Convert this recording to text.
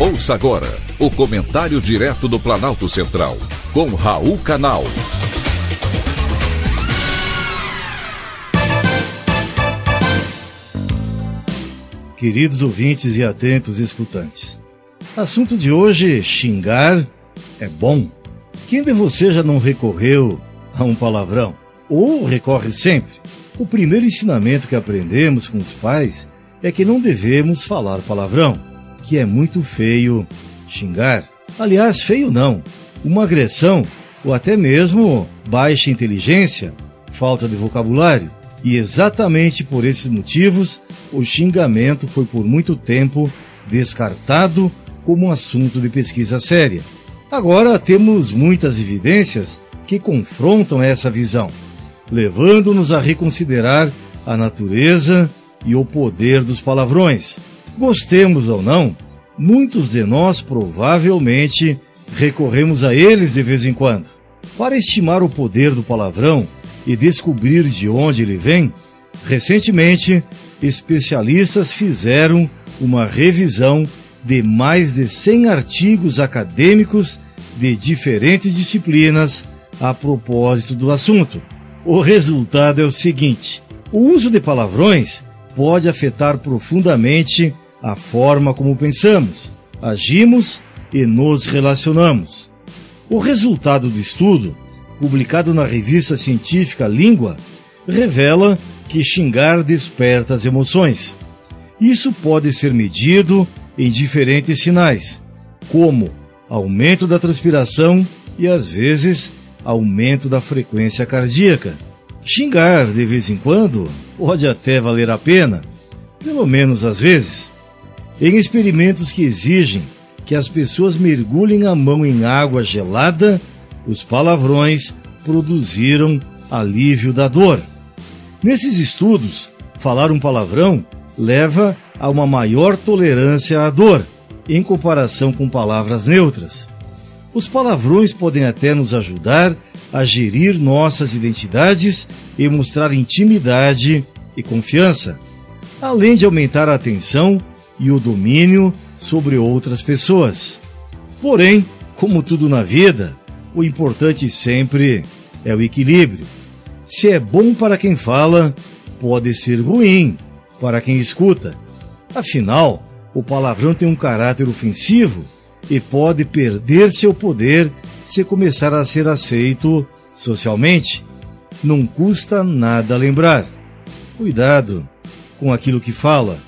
Ouça agora o comentário direto do Planalto Central, com Raul Canal. Queridos ouvintes e atentos escutantes, assunto de hoje: xingar é bom. Quem de você já não recorreu a um palavrão? Ou recorre sempre? O primeiro ensinamento que aprendemos com os pais é que não devemos falar palavrão que é muito feio xingar. Aliás, feio não. Uma agressão ou até mesmo baixa inteligência, falta de vocabulário. E exatamente por esses motivos, o xingamento foi por muito tempo descartado como um assunto de pesquisa séria. Agora temos muitas evidências que confrontam essa visão, levando-nos a reconsiderar a natureza e o poder dos palavrões. Gostemos ou não, muitos de nós provavelmente recorremos a eles de vez em quando. Para estimar o poder do palavrão e descobrir de onde ele vem, recentemente especialistas fizeram uma revisão de mais de 100 artigos acadêmicos de diferentes disciplinas a propósito do assunto. O resultado é o seguinte: o uso de palavrões pode afetar profundamente a forma como pensamos, agimos e nos relacionamos. O resultado do estudo, publicado na revista científica Língua, revela que xingar desperta as emoções. Isso pode ser medido em diferentes sinais, como aumento da transpiração e, às vezes, aumento da frequência cardíaca. Xingar de vez em quando pode até valer a pena, pelo menos às vezes em experimentos que exigem que as pessoas mergulhem a mão em água gelada, os palavrões produziram alívio da dor. Nesses estudos, falar um palavrão leva a uma maior tolerância à dor, em comparação com palavras neutras. Os palavrões podem até nos ajudar a gerir nossas identidades e mostrar intimidade e confiança, além de aumentar a atenção e o domínio sobre outras pessoas. Porém, como tudo na vida, o importante sempre é o equilíbrio. Se é bom para quem fala, pode ser ruim para quem escuta. Afinal, o palavrão tem um caráter ofensivo e pode perder seu poder se começar a ser aceito socialmente. Não custa nada lembrar. Cuidado com aquilo que fala